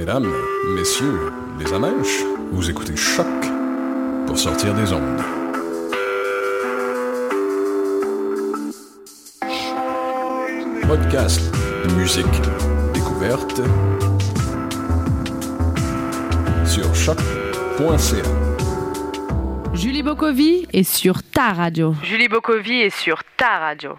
Mesdames, messieurs, les amèches, vous écoutez Choc pour sortir des ondes. Podcast, musique, découverte sur choc.ca. Julie Bokovi est sur ta radio. Julie Bokovi est sur ta radio.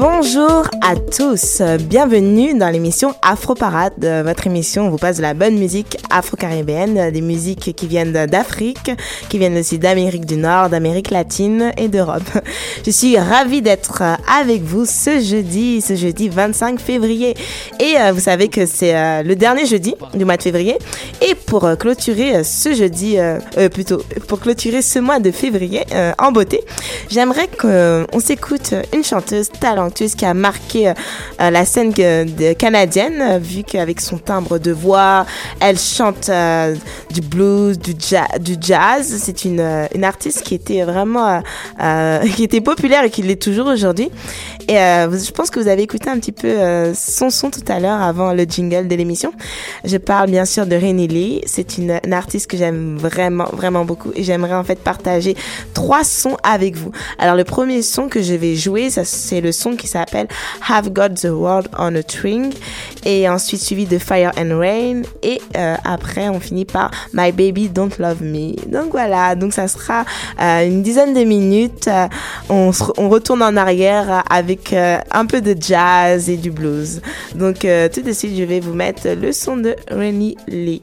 Bonjour à tous, bienvenue dans l'émission Afro Parade, Euh, votre émission vous passe de la bonne musique afro-caribéenne, euh, des musiques qui viennent d'Afrique, qui viennent aussi d'Amérique du Nord, d'Amérique latine et d'Europe. Je suis ravie d'être euh, avec vous ce jeudi, ce jeudi 25 février. Et vous savez que c'est le dernier jeudi du mois de février. Et pour clôturer ce jeudi, plutôt pour clôturer ce mois de février en beauté, j'aimerais qu'on s'écoute une chanteuse talentueuse qui a marqué euh, la scène canadienne, euh, vu qu'avec son timbre de voix, elle chante euh, du blues, du, ja- du jazz. C'est une, une artiste qui était vraiment qui était populaire et qui l'est toujours aujourd'hui. Et euh, je pense que vous avez écouté un petit peu euh, son son tout à l'heure avant le jingle de l'émission. Je parle bien sûr de Renée Lee. C'est une, artiste que j'aime vraiment, vraiment beaucoup et j'aimerais en fait partager trois sons avec vous. Alors le premier son que je vais jouer, c'est le son qui s'appelle Have Got the World on a String et ensuite suivi de Fire and Rain et euh, après on finit par My Baby Don't Love Me. Donc voilà, donc ça sera une dizaine de minutes. On, retourne en arrière euh, euh, un peu de jazz et du blues. Donc euh, tout de suite je vais vous mettre le son de Rennie Lee.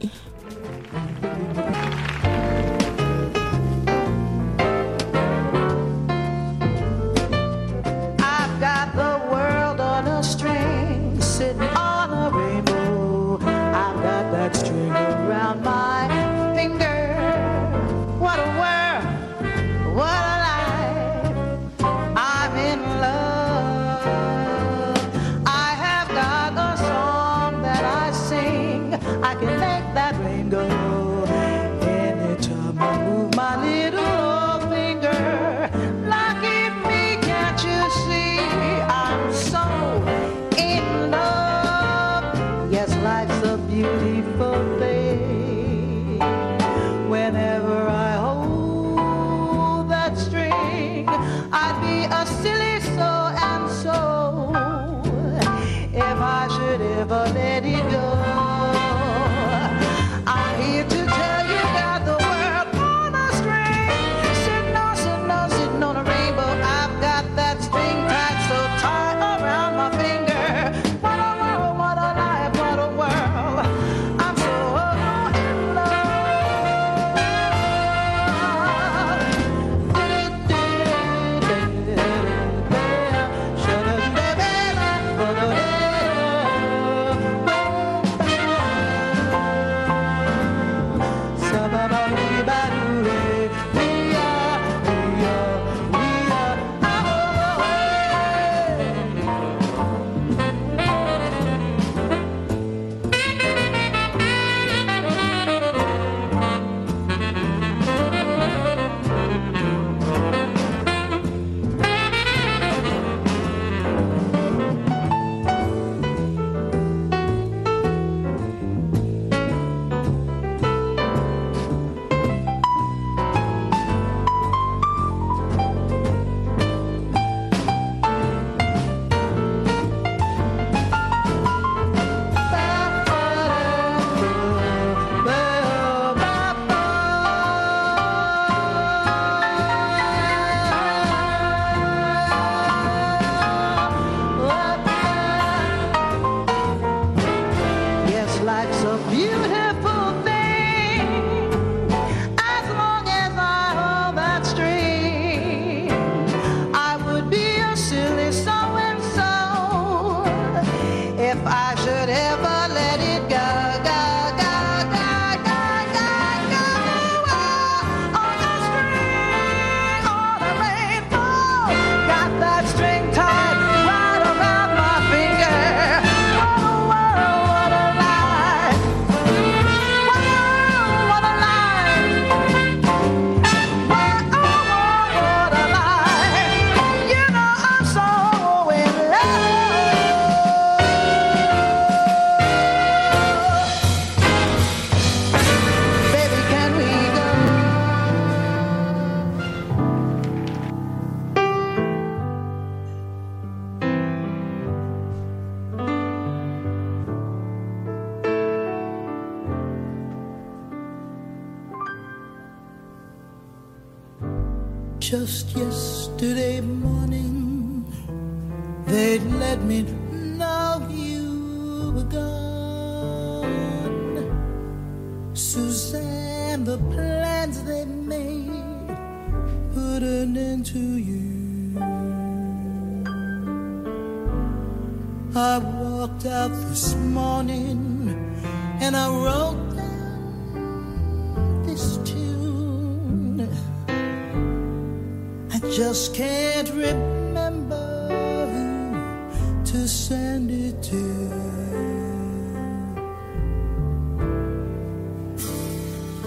Just can't remember who to send it to.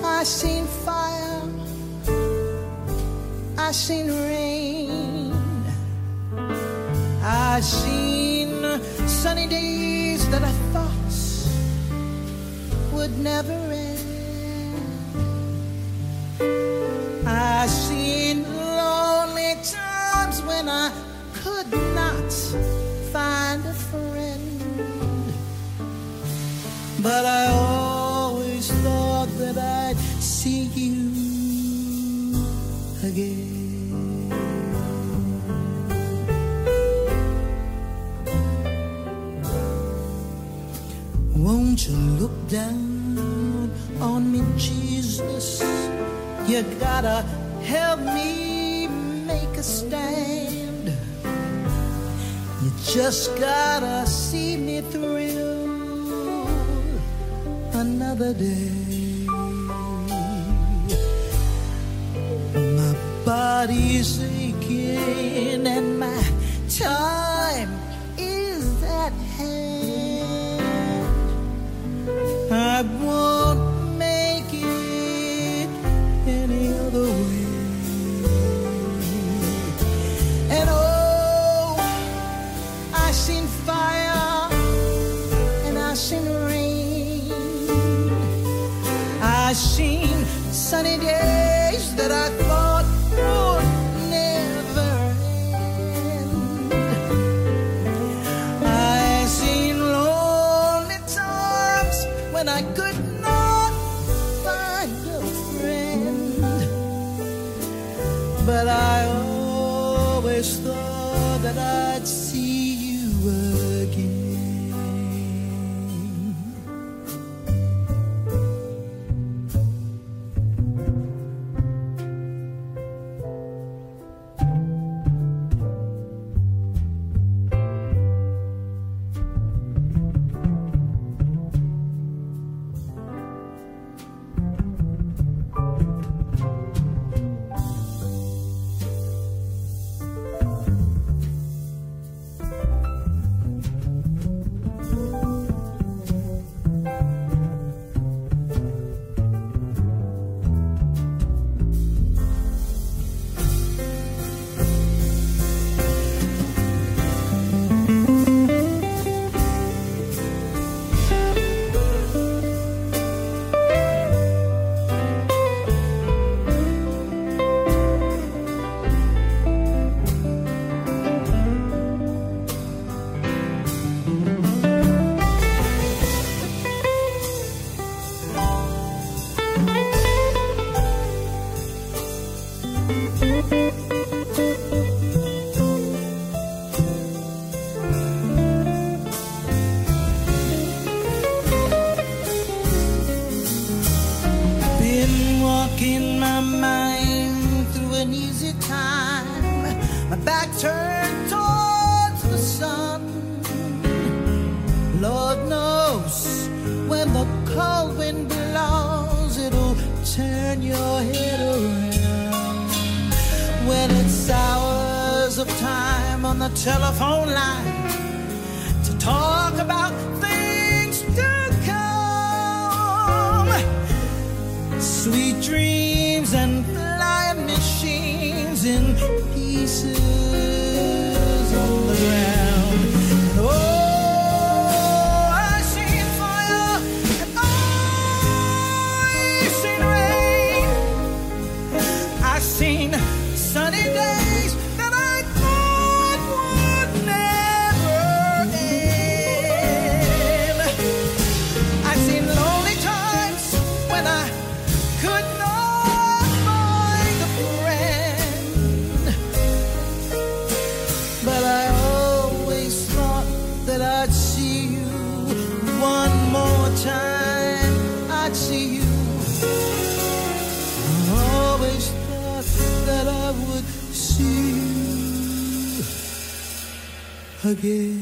I seen fire, I seen rain, I seen sunny days that I thought would never But I always thought that I'd see you again. Won't you look down on me, Jesus? You gotta help me make a stand. You just gotta see me through another day. My body's aching and my time is at hand. I won't when I could not find a friend. But I always thought that I'd see you when it's hours of time on the telephone line to talk about things to come. Sweet dreams and flying machines in pieces. again.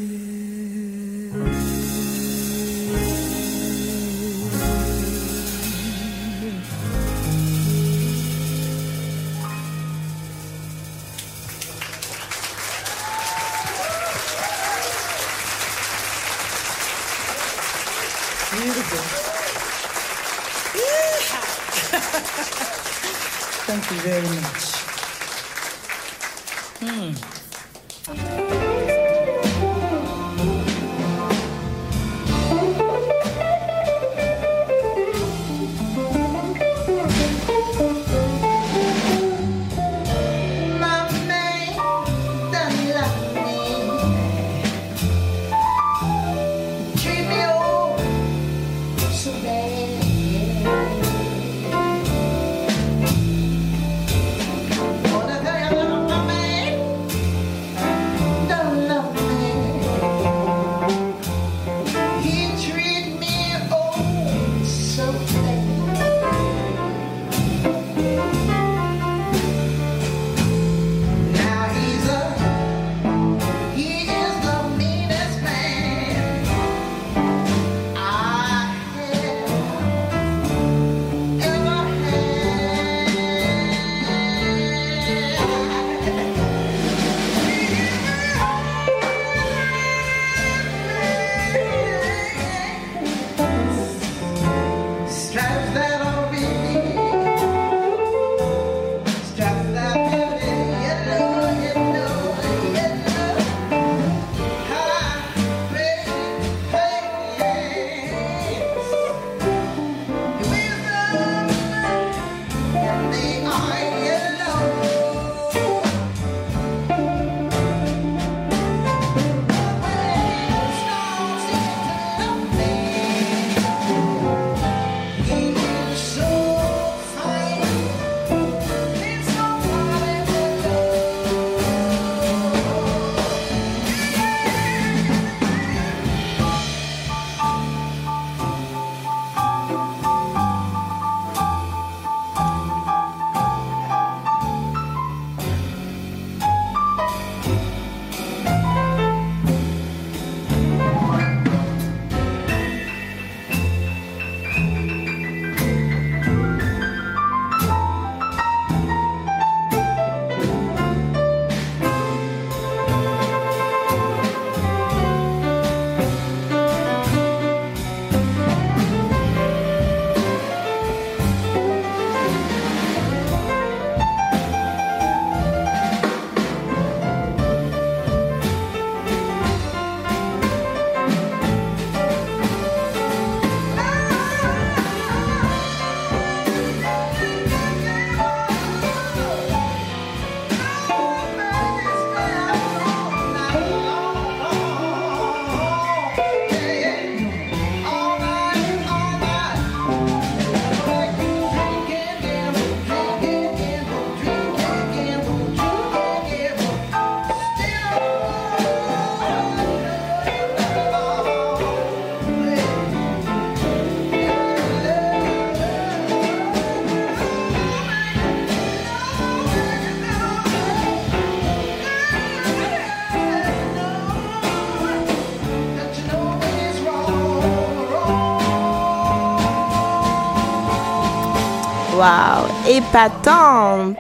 Épatante,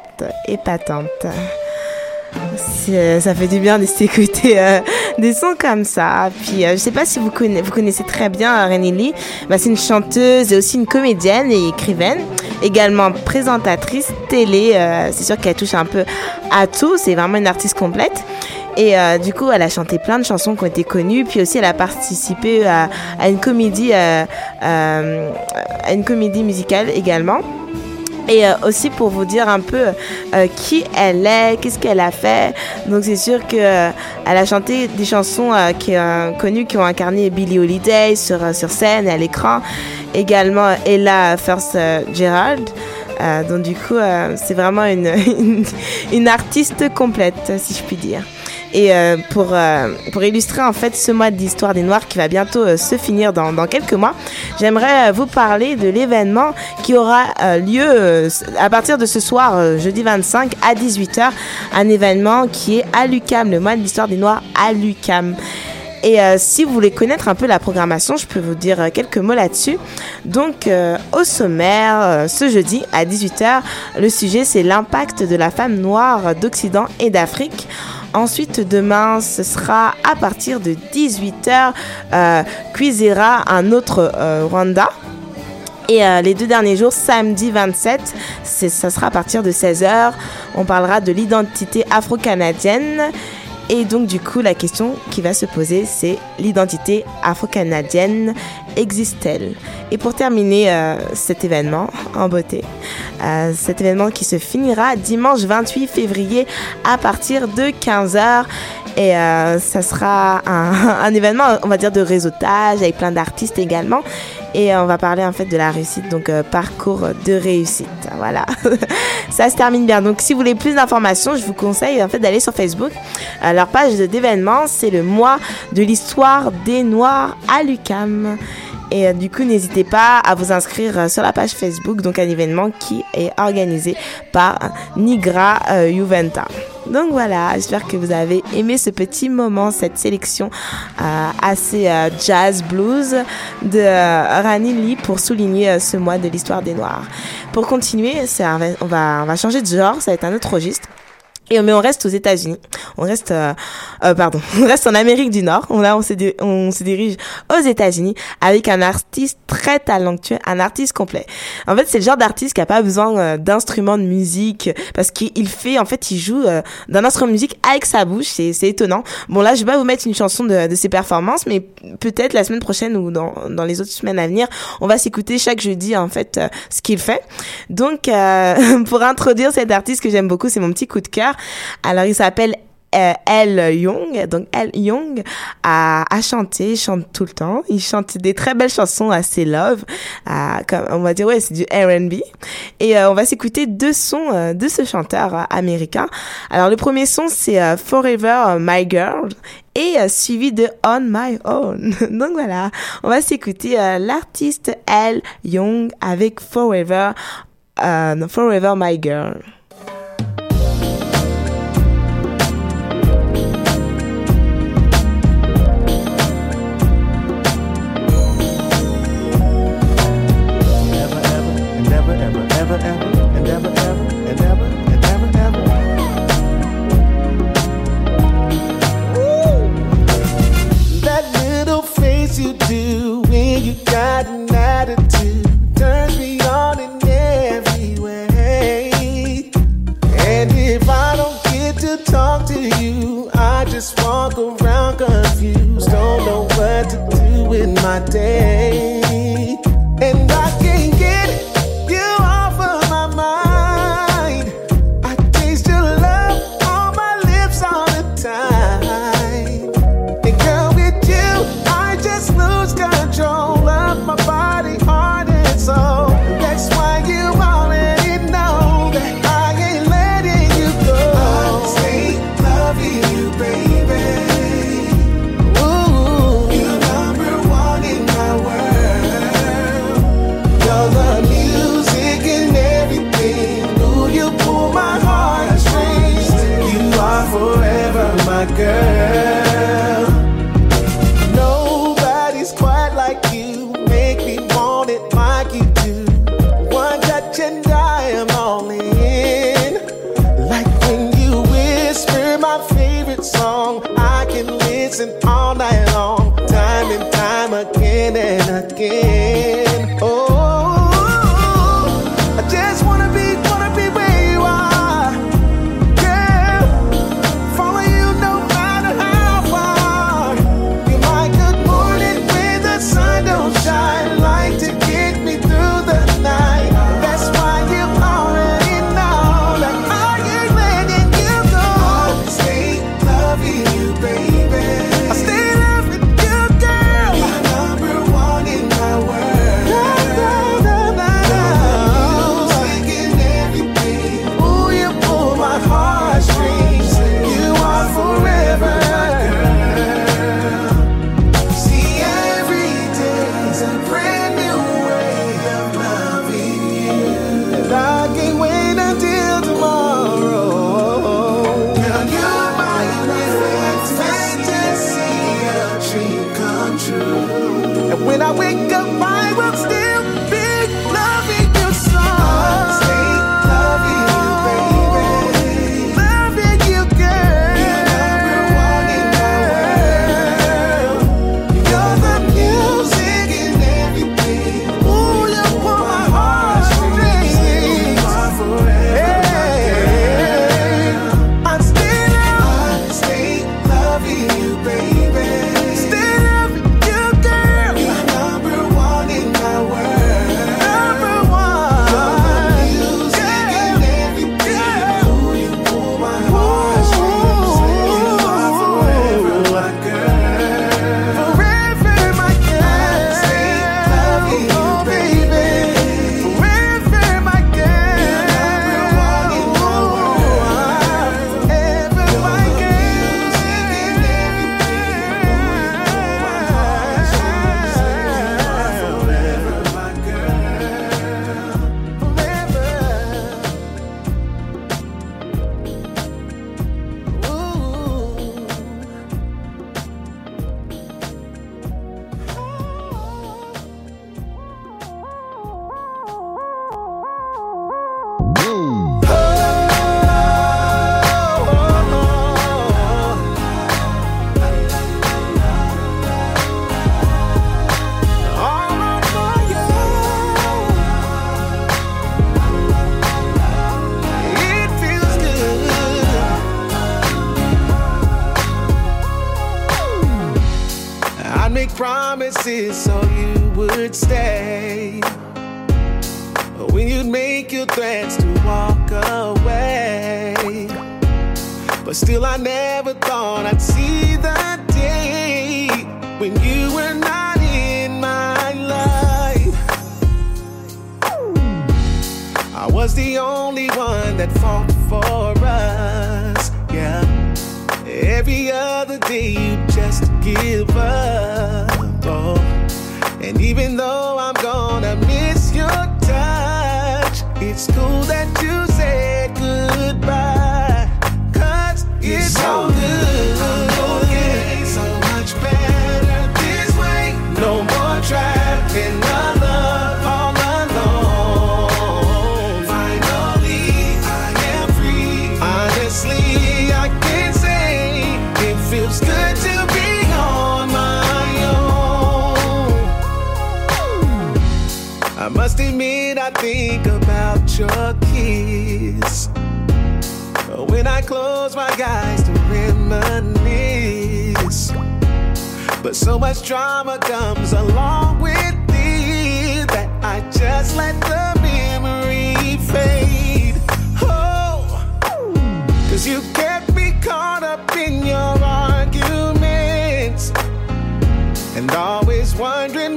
épatante. C'est- Ça fait du bien de s'écouter euh, des sons comme ça. Puis euh, je sais pas si vous connaissez, très bien euh, Renée Lee. Bah, c'est une chanteuse et aussi une comédienne et écrivaine, également présentatrice télé. euh, c'est sûr qu'elle touche un peu à tout. C'est vraiment une artiste complète. Et euh, du coup, elle a chanté plein de chansons qui ont été connues. Puis aussi, elle a participé à, une comédie, euh, euh, à une comédie musicale également. Et euh, aussi pour vous dire un peu euh, qui elle est, qu'est-ce qu'elle a fait. Donc c'est sûr que euh, a chanté des chansons qui connues qui ont incarné Billie Holiday sur sur scène et à l'écran. Également Ella First Gerald. Donc du coup c'est vraiment une une artiste complète si je puis dire. Et euh, pour, euh, pour illustrer en fait ce mois de l'histoire des Noirs qui va bientôt euh, se finir dans, dans quelques mois, j'aimerais vous parler de l'événement qui aura lieu à partir de ce soir, jeudi 25 à 18h, un événement qui est à l'UCAM, le mois de l'histoire des Noirs à l'UCAM. Et si vous voulez connaître un peu la programmation, je peux vous dire quelques mots là-dessus. Donc, au sommaire, ce jeudi à 18h, le sujet c'est l'impact de la femme noire d'Occident et d'Afrique. Ensuite, demain, ce sera à partir de 18h, euh, Cuisera, un autre euh, Rwanda. Et euh, les deux derniers jours, samedi 27, c'est- ça sera à partir de 16h. On parlera de l'identité afro-canadienne. Et donc, du coup, la question qui va se poser, c'est l'identité afro-canadienne existe-t-elle Et pour terminer euh, cet événement en beauté, euh, cet événement qui se finira dimanche 28 février à partir de 15h. Et euh, ça sera un, événement, on va dire, de réseautage avec plein d'artistes également. Et on va parler en fait de la réussite, donc parcours de réussite. Voilà, ça se termine bien. Donc si vous voulez plus d'informations, je vous conseille en fait d'aller sur Facebook. Leur page d'événements, c'est le mois de l'histoire des Noirs à l'UCAM. Et euh, du coup, n'hésitez pas à vous inscrire euh, sur la page Facebook, donc un événement qui est organisé par Nigra euh, Juventa. Donc voilà, j'espère que vous avez aimé ce petit moment, cette sélection euh, assez euh, jazz blues de euh, Rani Lee pour souligner euh, ce mois de l'histoire des Noirs. Pour continuer, on, va, on va changer de genre, ça va être un autre registre. Et mais on reste aux États-Unis. On reste, euh, euh, pardon, on reste en Amérique du Nord. On, là, on se, on se dirige aux États-Unis avec un artiste très talentueux, un artiste complet. En fait, c'est le genre d'artiste qui a pas besoin euh, d'instruments de musique parce qu'il fait, en fait, il joue euh, d'un instrument de musique avec sa bouche. C'est, c'est étonnant. Bon, là, je vais pas vous mettre une chanson de, de ses performances, mais peut-être la semaine prochaine ou dans, dans les autres semaines à venir, on va s'écouter chaque jeudi, en fait, euh, ce qu'il fait. Donc, pour introduire cet artiste que j'aime beaucoup, c'est mon petit coup de cœur. Alors, il s'appelle euh, Elle Young, donc Elle Young a, a chanté, chante tout le temps. Il chante des très belles chansons assez love, à- comme on va dire ouais c'est du R&B. Et euh, on va s'écouter deux sons euh, de ce chanteur euh, américain. Alors le premier son c'est euh, Forever My Girl et euh, suivi de On My Own. donc voilà, on va s'écouter euh, l'artiste Elle Young avec Forever euh, Forever My Girl. guys to reminisce. But so much drama comes along with these that I just let the memory fade. Oh, cause you get me caught up in your arguments and always wondering.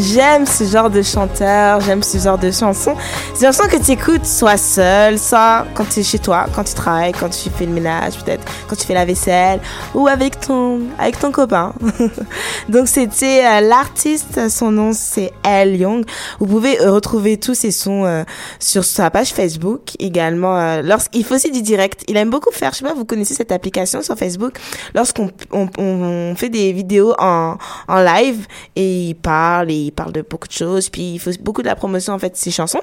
J'aime ce genre de chanteur, j'aime ce genre de chanson. C'est une chanson que tu écoutes soit seul, soit quand tu es chez toi, quand tu travailles, quand tu fais le ménage, peut-être quand tu fais la vaisselle, ou avec ton, avec ton copain. Donc c'était euh, l'artiste, son nom c'est Elle Young. Vous pouvez euh, retrouver tous ses sons euh, sur sa page Facebook également. euh, lorsqu'il fait aussi du direct, il aime beaucoup faire. Je sais pas, vous connaissez cette application sur Facebook lorsqu'on on, on fait des vidéos en, en live et il parle et il parle de beaucoup de choses. Puis il fait beaucoup de la promotion en fait de ses chansons.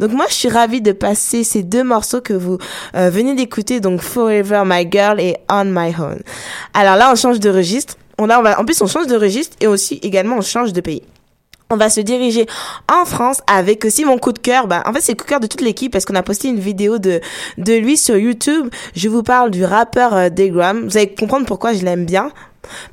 Donc moi je suis ravie de passer ces deux morceaux que vous euh, venez d'écouter, donc Forever My Girl et On My Own. Alors là on change de registre. On a, va, en plus on change de registre et aussi également on change de pays. On va se diriger en France avec aussi mon coup de cœur. Bah, en fait, c'est le coup de cœur de toute l'équipe parce qu'on a posté une vidéo de, de lui sur YouTube. Je vous parle du rappeur euh, Degram. Vous allez comprendre pourquoi je l'aime bien.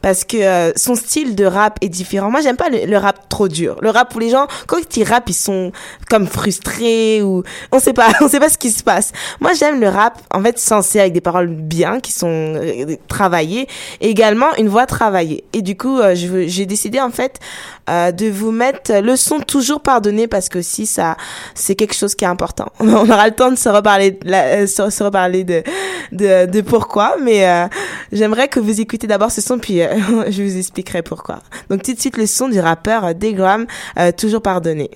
Parce que euh, son style de rap est différent. Moi, j'aime pas le, rap trop dur. Le rap où les gens, quand ils rappent, ils sont comme frustrés ou on sait pas, on sait pas ce qui se passe. Moi, j'aime le rap en fait sensé avec des paroles bien qui sont euh, travaillées et également une voix travaillée. Et du coup, euh, j'ai décidé en fait de vous mettre le son toujours pardonné parce que si ça, c'est quelque chose qui est important. On aura le temps de se reparler, euh, se, reparler de, de, de pourquoi, mais j'aimerais que vous écoutez d'abord ce son puis euh, je vous expliquerai pourquoi. Donc tout de suite le son du rappeur euh, Degram, euh, toujours pardonné.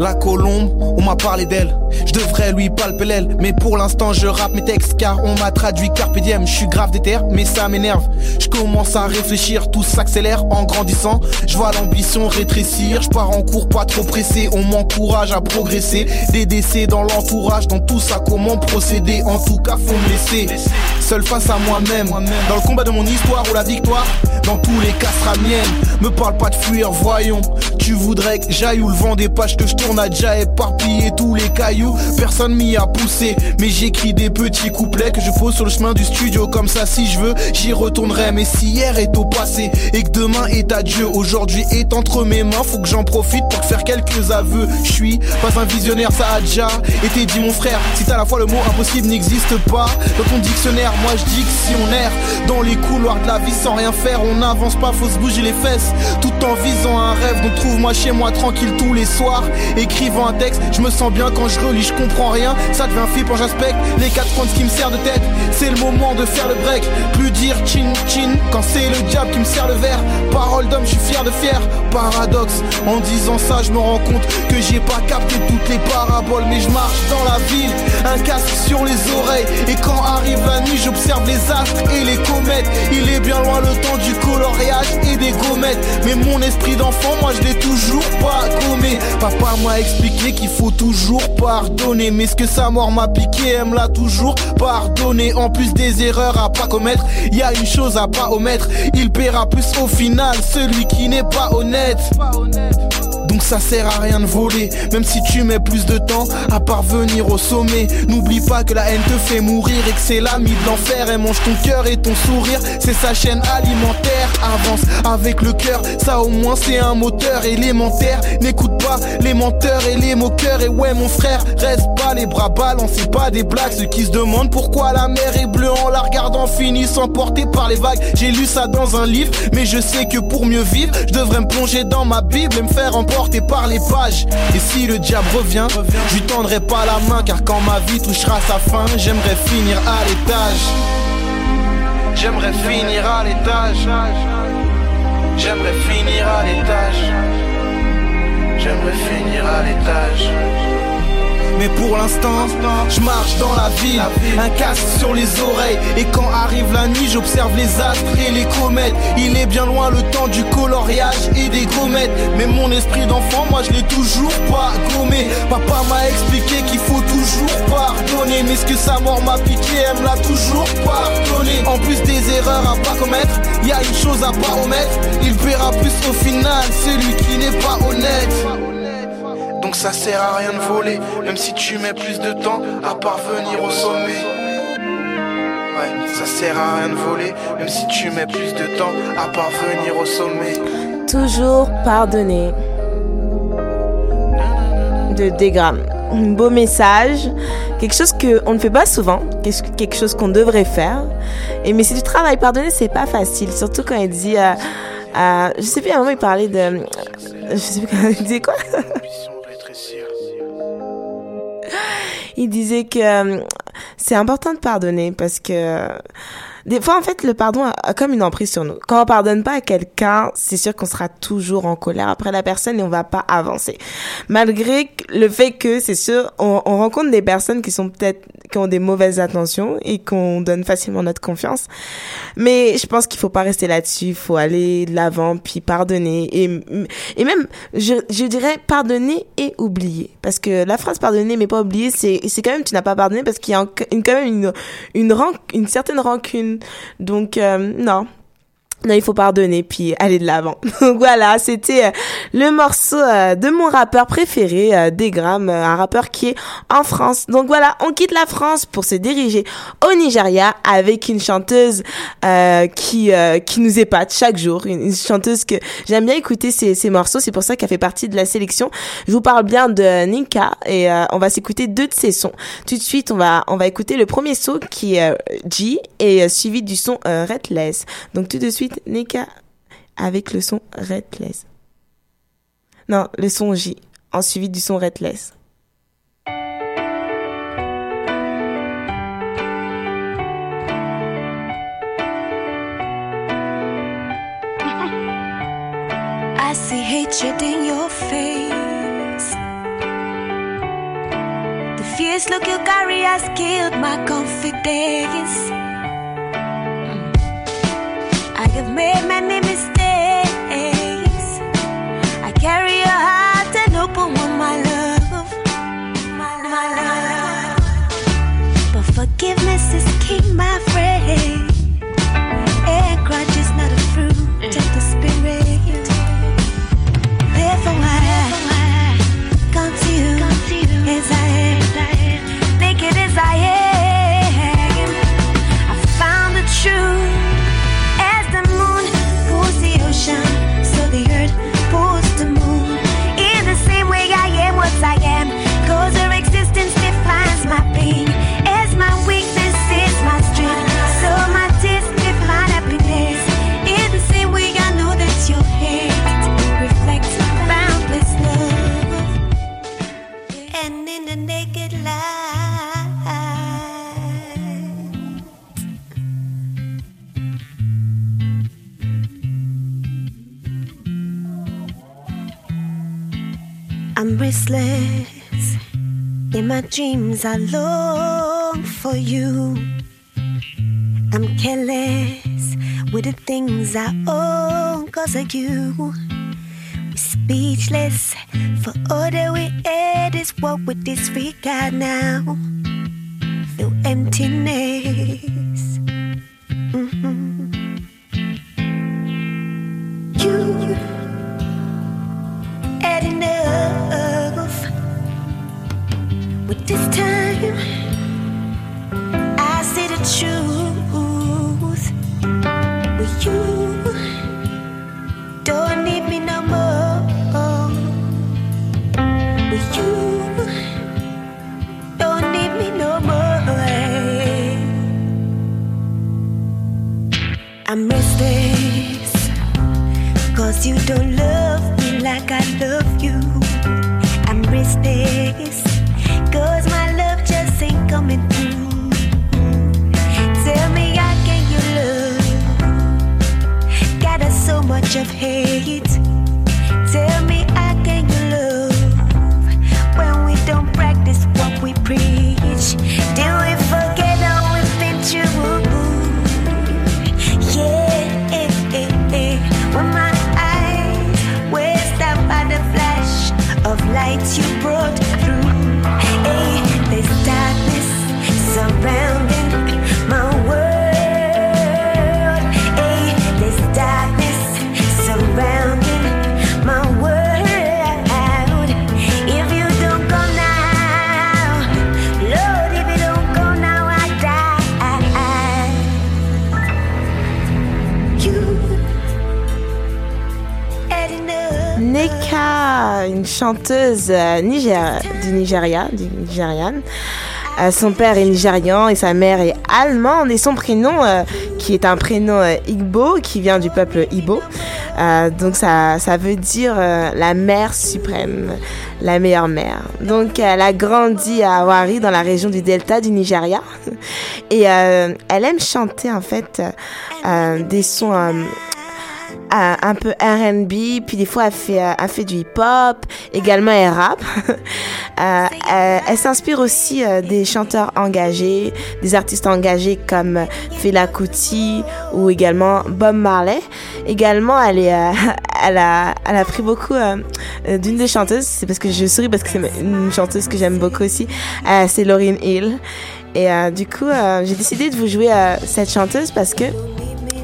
La colombe, on m'a parlé d'elle. Je devrais lui palper l'aile. Mais pour l'instant, je rappe mes textes car on m'a traduit carpe diem. Je suis grave déter, mais ça m'énerve. Je commence à réfléchir, tout s'accélère en grandissant. Je vois l'ambition rétrécir. Je pars en cours, pas trop pressé. On m'encourage à progresser. Des décès dans l'entourage, dans tout ça, comment procéder? En tout cas, faut me laisser seul face à moi-même. Dans le combat de mon histoire ou la victoire, dans tous les cas sera mienne. Me parle pas de fuir, voyons. Tu voudrais que j'aille où le vent des pages que je tourne a déjà éparpillé tous les cailloux. Personne m'y a poussé, mais j'écris des petits couplets que je pose sur le chemin du studio. Comme ça, si je veux, j'y retournerai. Mais si hier est au passé et que demain est adieu, aujourd'hui est entre mes mains, faut que j'en profite pour faire quelques aveux. Je suis pas un visionnaire, ça a déjà été dit mon frère. Si t'as la fois le mot impossible n'existe pas dans ton dictionnaire, moi je dis que si on erre dans les couloirs de la vie sans rien faire, on n'avance pas, faut se bouger les fesses. Tout en visant un rêve, donc trouve-moi chez moi tranquille tous les soirs. Écrivant un texte, je me sens bien quand je relis, je comprends rien. Ça devient flippant, j'aspecte les quatre points qui me sert de tête. C'est le moment de faire le break, plus dire chin chin quand c'est le diable qui me sert le verre. Parole d'homme, je suis fier de fier. Paradoxe, en disant ça, je me rends compte que j'ai pas capté toutes les paraboles, mais je marche dans la ville, un casque sur les oreilles. Et quand arrive la nuit, j'observe les astres et les comètes. Il est bien loin le temps du coloriage et des gommettes. Mais mon esprit d'enfant, moi je l'ai toujours pas gommé. Papa m'a expliqué qu'il faut toujours pardonner. Mais ce que sa mort m'a piqué, elle me l'a toujours pardonné. En plus des erreurs à pas commettre, y a une chose à pas omettre. Il paiera plus au final, celui qui n'est pas honnête. honnête. Pas. Donc ça sert à rien de voler, même si tu mets plus de temps à parvenir au sommet. N'oublie pas que la haine te fait mourir et que c'est l'ami de l'enfer. Elle mange ton cœur et ton sourire, c'est sa chaîne alimentaire. Avance avec le cœur, ça au moins c'est un moteur élémentaire. N'écoute pas les menteurs et les moqueurs. Et ouais mon frère, reste pas les bras ballants, c'est pas des blagues. Ceux qui se demandent pourquoi la mer est bleue en la regardant finissent emportés par les vagues. J'ai lu ça dans un livre, mais je sais que pour mieux vivre, je devrais me plonger dans ma Bible et me faire emporter par les pages. Et si le diable revient, je lui tendrai pas la main, car quand ma vie touchera sa fin, j'aimerais finir à l'étage. J'aimerais finir à l'étage. J'aimerais finir à l'étage. J'aimerais finir à l'étage. Mais pour l'instant, je marche dans la ville, un casque sur les oreilles. Et quand arrive la nuit, j'observe les astres et les comètes. Il est bien loin le temps du coloriage et des gommettes. Mais mon esprit d'enfant, moi je l'ai toujours pas gommé. Papa m'a expliqué qu'il faut toujours pardonner. Mais ce que sa mort m'a piqué, elle me l'a toujours pardonné. En plus des erreurs à pas commettre, y a une chose à pas omettre. Il paiera plus au final, celui qui n'est pas honnête. Donc ça sert à rien de voler, même si tu mets plus de temps à parvenir au sommet. Ouais, ça sert à rien de voler, même si tu mets plus de temps à parvenir au sommet. toujours pardonner. De Degram. Un beau message, quelque chose qu'on ne fait pas souvent, quelque chose qu'on devrait faire. Et mais si tu travailles pardonner, c'est pas facile, surtout quand il dit, euh, euh, je sais plus à un moment il parlait de, je sais plus quand il disait quoi. il disait que euh, c'est important de pardonner parce que des fois, en fait, le pardon a, comme une emprise sur nous. Quand on pardonne pas à quelqu'un, c'est sûr qu'on sera toujours en colère après la personne et on va pas avancer. Malgré le fait que, c'est sûr, on, on rencontre des personnes qui sont peut-être, qui ont des mauvaises intentions et qu'on donne facilement notre confiance. Mais je pense qu'il faut pas rester là-dessus. Il faut aller de l'avant puis pardonner et, et même, je, je dirais pardonner et oublier. Parce que la phrase pardonner mais pas oublier, c'est, c'est quand même, tu n'as pas pardonné parce qu'il y a quand même une, une, une certaine rancune donc, euh, non, non, il faut pardonner puis aller de l'avant. Donc voilà, c'était euh, le morceau euh, de mon rappeur préféré, euh, Degram, un rappeur qui est en France. Donc voilà, on quitte la France pour se diriger au Nigeria avec une chanteuse qui qui nous épate chaque jour, une, chanteuse que j'aime bien écouter ses, ses morceaux, c'est pour ça qu'elle fait partie de la sélection. Je vous parle bien de Nika et on va s'écouter deux de ses sons. Tout de suite, on va on va écouter le premier son qui est G et suivi du son Redless. Donc tout de suite Nika avec le son Redless. Non, le son J, en suivi du son Redless. I see hatred in your face. The fierce look you carry has killed my confidence. Have made many mistakes. I'm. In my dreams, I long for you. I'm careless with the things I own cause of you. We're speechless for all that we had is what we disregard now. Feel emptiness. Euh, du Nigeria, du Nigériane. Euh, son père est nigérian et sa mère est allemande et son prénom, euh, qui est un prénom euh, Igbo, qui vient du peuple Igbo. Donc ça, ça veut dire la mère suprême, la meilleure mère. Donc elle a grandi à Wari dans la région du delta du Nigeria et elle aime chanter en fait des sons un, un peu R&B, puis des fois elle fait, euh, elle fait du hip-hop, également elle rappe. Euh, elle s'inspire aussi euh, des chanteurs engagés, des artistes engagés comme Fela Kuti ou également Bob Marley. Également, elle est, euh, elle a, elle a pris beaucoup euh, d'une des chanteuses. C'est parce que je souris parce que c'est une chanteuse que j'aime beaucoup aussi. C'est Lauryn Hill. Et du coup, j'ai décidé de vous jouer cette chanteuse parce que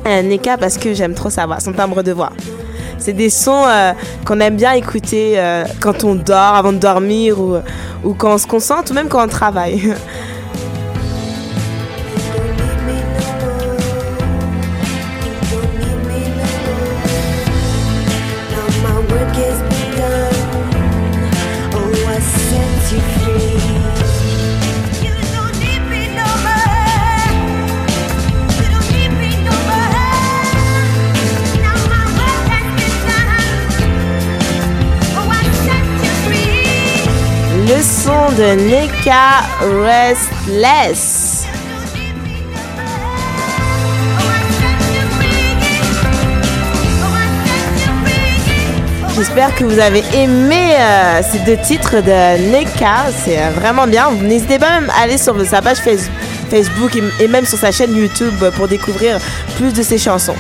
Neka parce que j'aime trop sa voix, son timbre de voix. C'est des sons euh, qu'on aime bien écouter euh, quand on dort, avant de dormir ou, ou quand on se concentre ou même quand on travaille. de Neka Restless. J'espère que vous avez aimé euh, ces deux titres de Neka. C'est euh, vraiment bien. N'hésitez pas même à aller sur sa page Face- Facebook et même sur sa chaîne YouTube pour découvrir plus de ses chansons.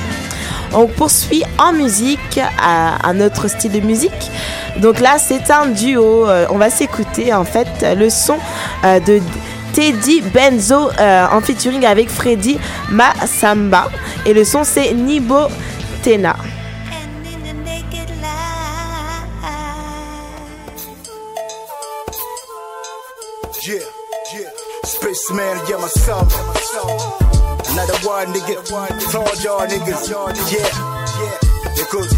On poursuit en musique, à un autre style de musique. Donc là, c'est un duo. Euh, On va s'écouter en fait le son euh, de Teddy Benzo euh, en featuring avec Freddy Masamba. Et le son, c'est Nibo Tena. Another one, nigga. Told y'all niggas. Yeah, yeah. Écoute,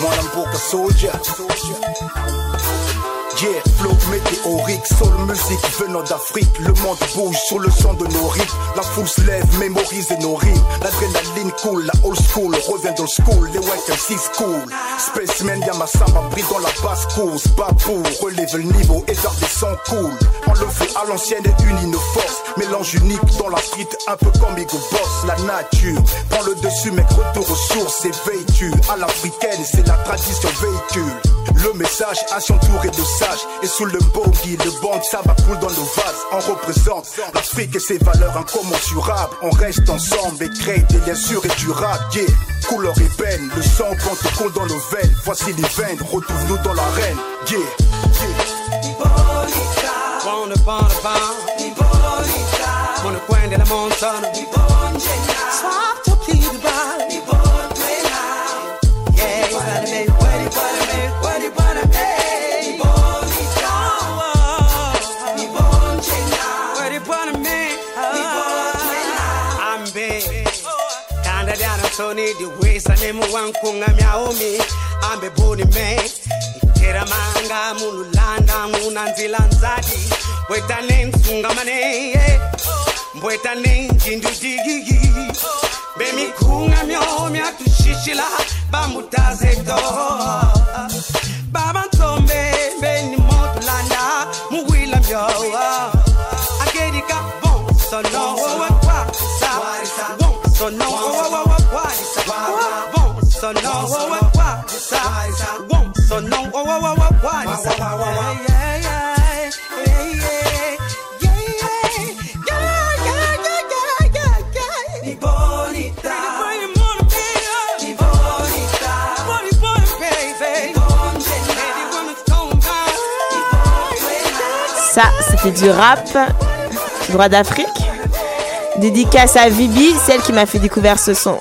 moi, l'amboka soldier. Yeah, flow météorique, soul musique venant d'Afrique. Le monde bouge sur le son de nos rythmes. La foule se lève, mémorise nos rimes. L'adrénaline cool, la old school revient dans school. Les white MC school. Spaceman, y'a ma samba pris dans la basse course. Babou, relève le niveau et garde des sons cool. Fait à l'ancienne et unis nos forces. Mélange unique dans la street, un peu comme Ego Boss. La nature prend le dessus, mec, retour aux sources. Éveille-tu à l'africaine, c'est la tradition véhicule. Le message à son tour est de sage Et sous le bogey, le band ça va coule dans nos vases On représente l'Afrique et ses valeurs incommensurables On reste ensemble et crée des liens sûrs et durables yeah. Couleur ébène, le sang compte coule dans nos veines Voici les veines, retrouve-nous dans l'arène Yeah, la. Shoni the ways and name one kunga miaomi. I'm a bony man. Kera manga mululanda munanzila nzadi. Weta neng sunga mane. Weta neng jindu digi. Bemi kunga miaomi atushishila bamutaze door. C'était du rap, droit d'Afrique. Dédicace à Vibi, celle qui m'a fait découvrir ce son.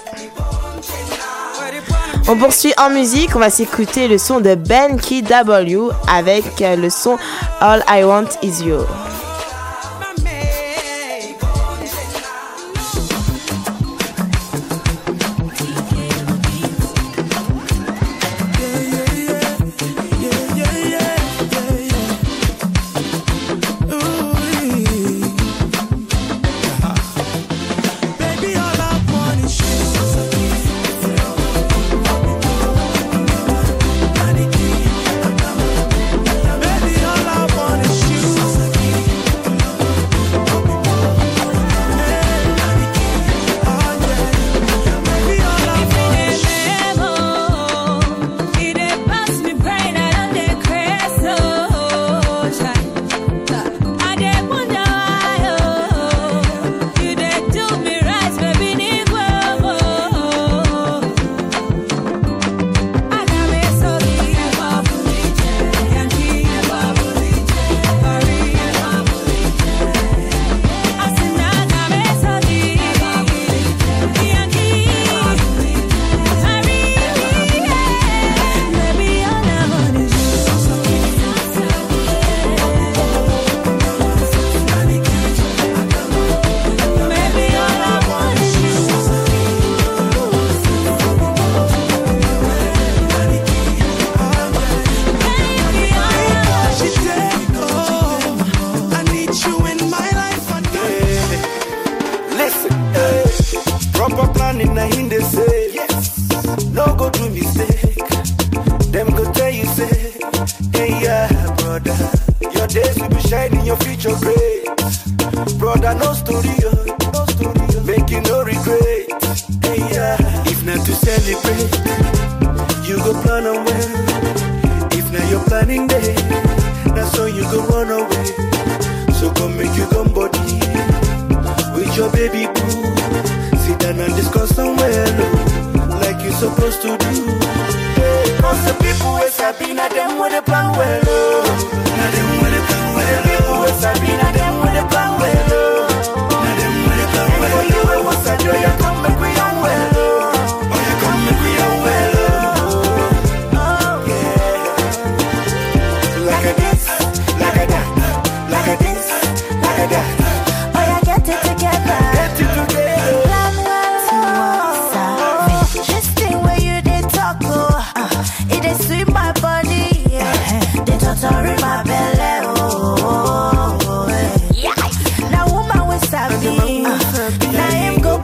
On poursuit en musique, on va s'écouter le son de Ben Key W avec le son All I Want Is You.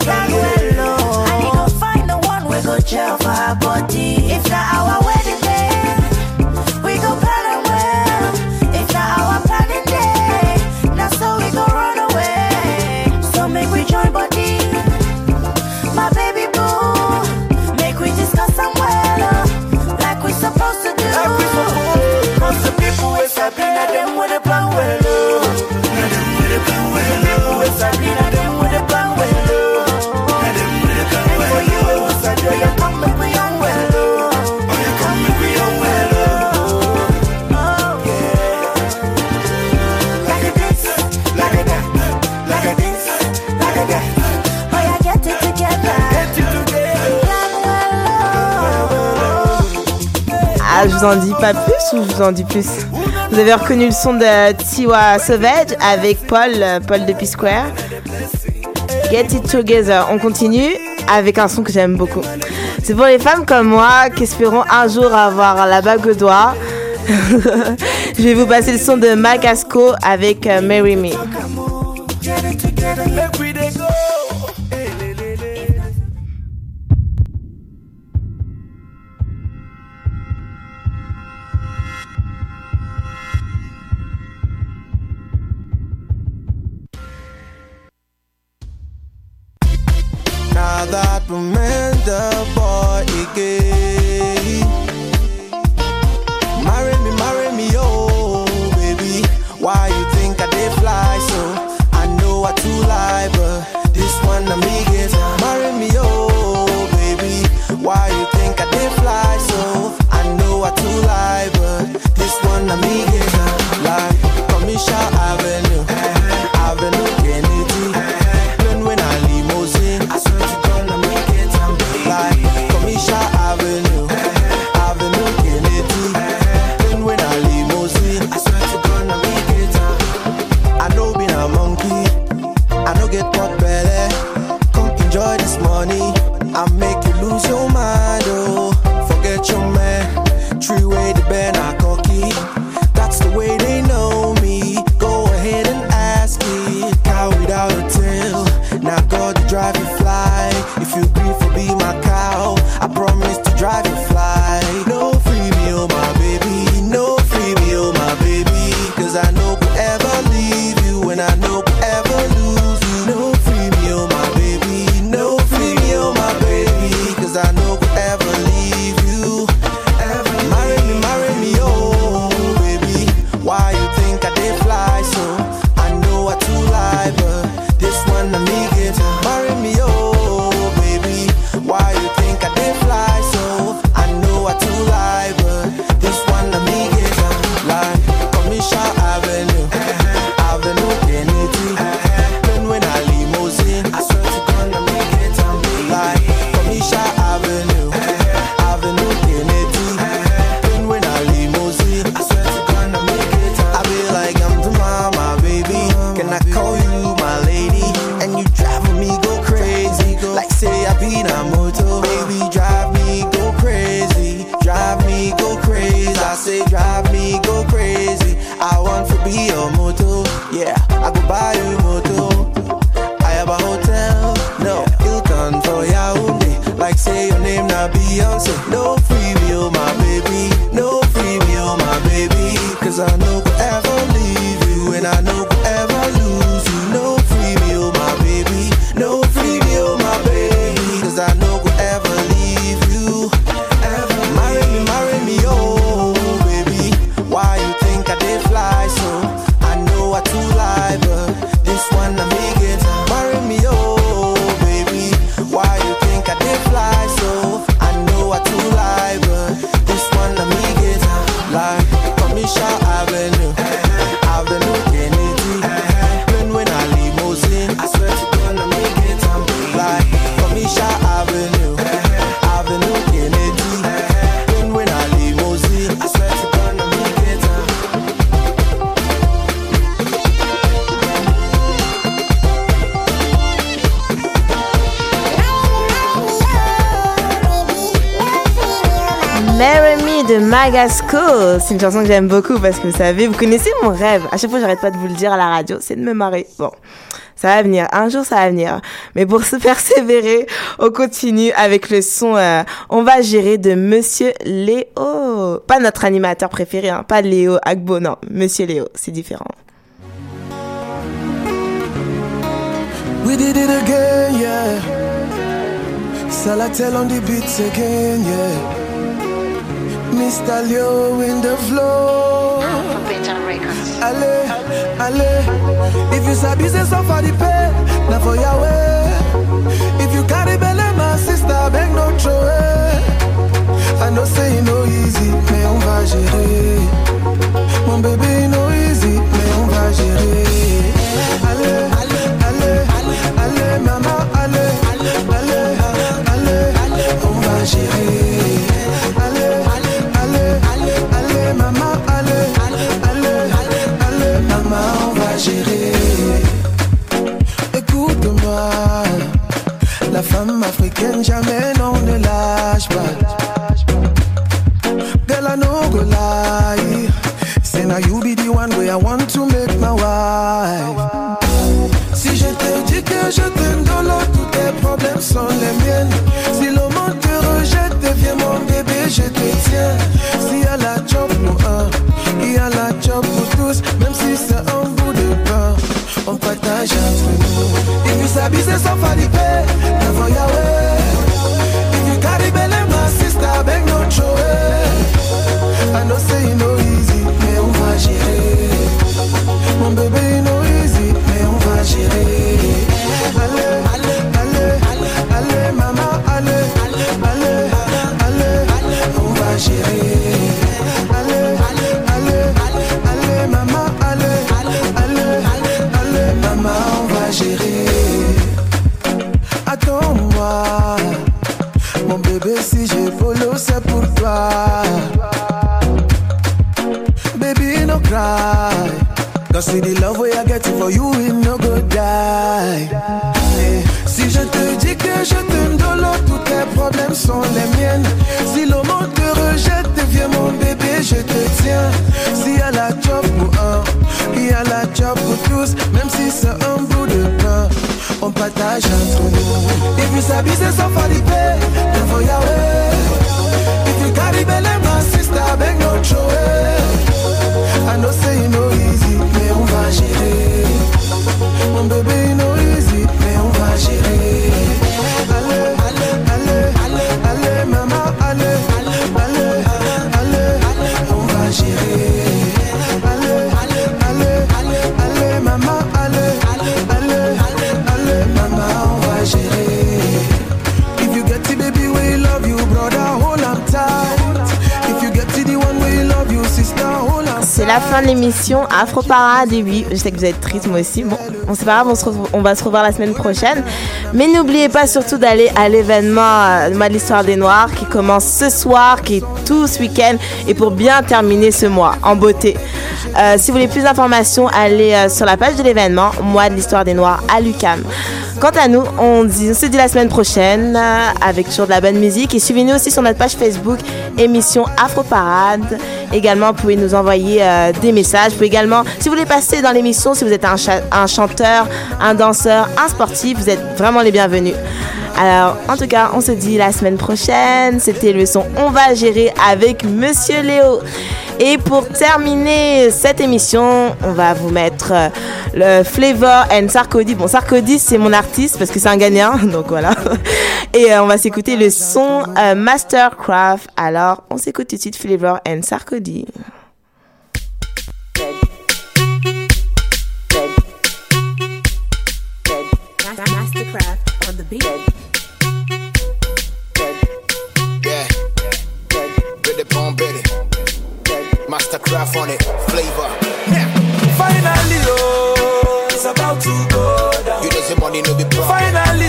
well, oh. I need to find the one we go chill for our body. If not our way. Je vous en dis pas plus ou je vous en dis plus Vous avez reconnu le son de Tiwa Savage avec Paul, Paul de P-Square. Get It Together. On continue avec un son que j'aime beaucoup. C'est pour les femmes comme moi qui espérons un jour avoir la bague au doigt. je vais vous passer le son de Macasco avec euh, Mary Me. Like say your name not Beyonce. No free will, oh my baby. No free will, oh my baby. Cause I know forever leave you and I know Magasco. C'est une chanson que j'aime beaucoup parce que vous savez, vous connaissez mon rêve. À chaque fois, j'arrête pas de vous le dire à la radio, c'est de me marrer. Bon, ça va venir. Un jour, ça va venir. Mais pour se persévérer, on continue avec le son euh, On va gérer de Monsieur Léo. Pas notre animateur préféré, hein. pas Léo Agbo, non. Monsieur Léo, c'est différent. We did it again, yeah. Yeah. Mr. Leo in the flow. Ale, ale. If you sabi say suffer the pain, now for your way. If you carry belly, my sister, beg no throw. I know say no easy, mais on va gérer. Mon bébé, l'émission Afro Parade et oui, je sais que vous êtes triste moi aussi. Bon, on c'est pas grave, on, va se revoir la semaine prochaine. Mais n'oubliez pas surtout d'aller à l'événement euh, de l'histoire des Noirs qui commence ce soir, qui est tout ce week-end et pour bien terminer ce mois en beauté. Euh, si vous voulez plus d'informations, allez euh, sur la page de l'événement Mois de l'histoire des Noirs à l'UCAM. Quant à nous, on, se dit la semaine prochaine avec toujours de la bonne musique et suivez-nous aussi sur notre page Facebook émission Afro Parade. Également, vous pouvez nous envoyer euh, des messages. Vous pouvez également, si vous voulez passer dans l'émission, si vous êtes un, un chanteur, un danseur, un sportif, vous êtes vraiment les bienvenus. Alors, en tout cas, on se dit la semaine prochaine. C'était le son On va gérer avec Monsieur Léo. Et pour terminer cette émission, on va vous mettre euh, le Flavor and Sarkodie. Bon, Sarkodie, c'est mon artiste parce que c'est un gagnant, donc voilà. Et euh, on va s'écouter le son euh, Mastercraft. Alors, on s'écoute tout de suite Flavor and Sarkodie. Mastercraft on the beat. Yeah. Ready, pon, ready. Mastercraft on it, flavor. Finally, oh, it's about to go down. You know the money no be problem. Finally,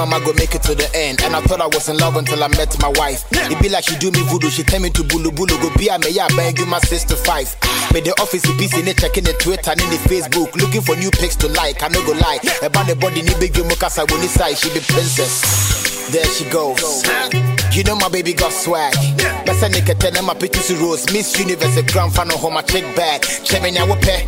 baby mama go make it to the end. And I thought I was in love until I met my wife. It be like she do me voodoo, she tell me to bulu bulu. Go be a me ya bang you my sister five. Me the office is busy, checking the Twitter and in the Facebook. Looking for new pics to like, I no go lie. About the body ni big you mukasa when side, she be princess. There she goes. You know my baby got swag. Best nigga tell them my pictures to rose. Miss Universe, a grand fan home, my check bag. Check me now, pay.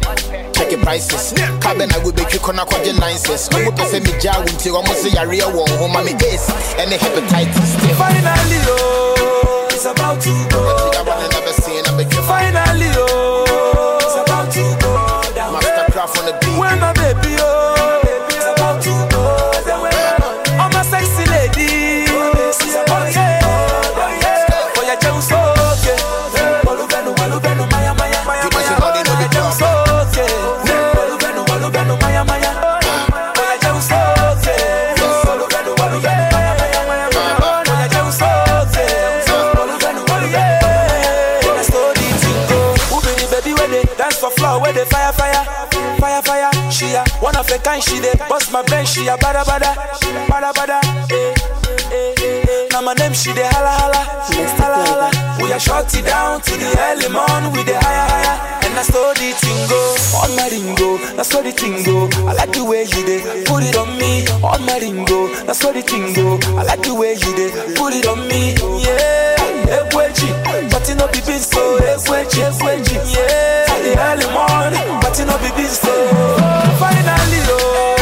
Check your prices. Cabin, I will make you corner quad your nices. No more person me jar until almost a area one home, I'm ace. And the hepatitis. Finally, oh, it's about to go. Finally, of kind, she dey bust my brain, she a bada bada, bada bada. Eh, eh, eh. Now my name she dey holla holla, holla holla. We are it down to the early morning with the higher higher. And I saw the thing go on my ringo, that's what the thing go. I like the way you dey put it on me on my ringo, that's what the thing go. I like the way you dey put it on me, yeah. Ekweji, but it no be beans so Ekweji, Ekweji, yeah. The early morning, but it no be so. Finally, oh,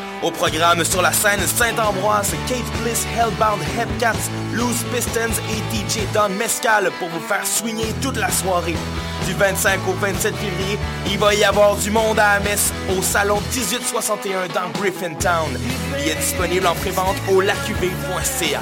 Au programme sur la scène Saint-Ambroise, Kate Bliss, Hellbound, Hepcats, Loose Pistons et DJ Don Mescal pour vous faire swinger toute la soirée. Du 25 au 27 février, il va y avoir du monde à la messe au salon 1861 dans Griffintown. Il est disponible en prévente au lacuv.ca.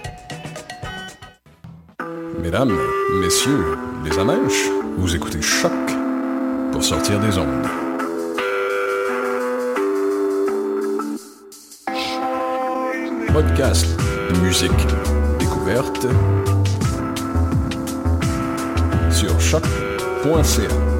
Mesdames, messieurs, les amèches, vous écoutez Choc pour sortir des ondes. Podcast, musique, découverte sur choc.ca.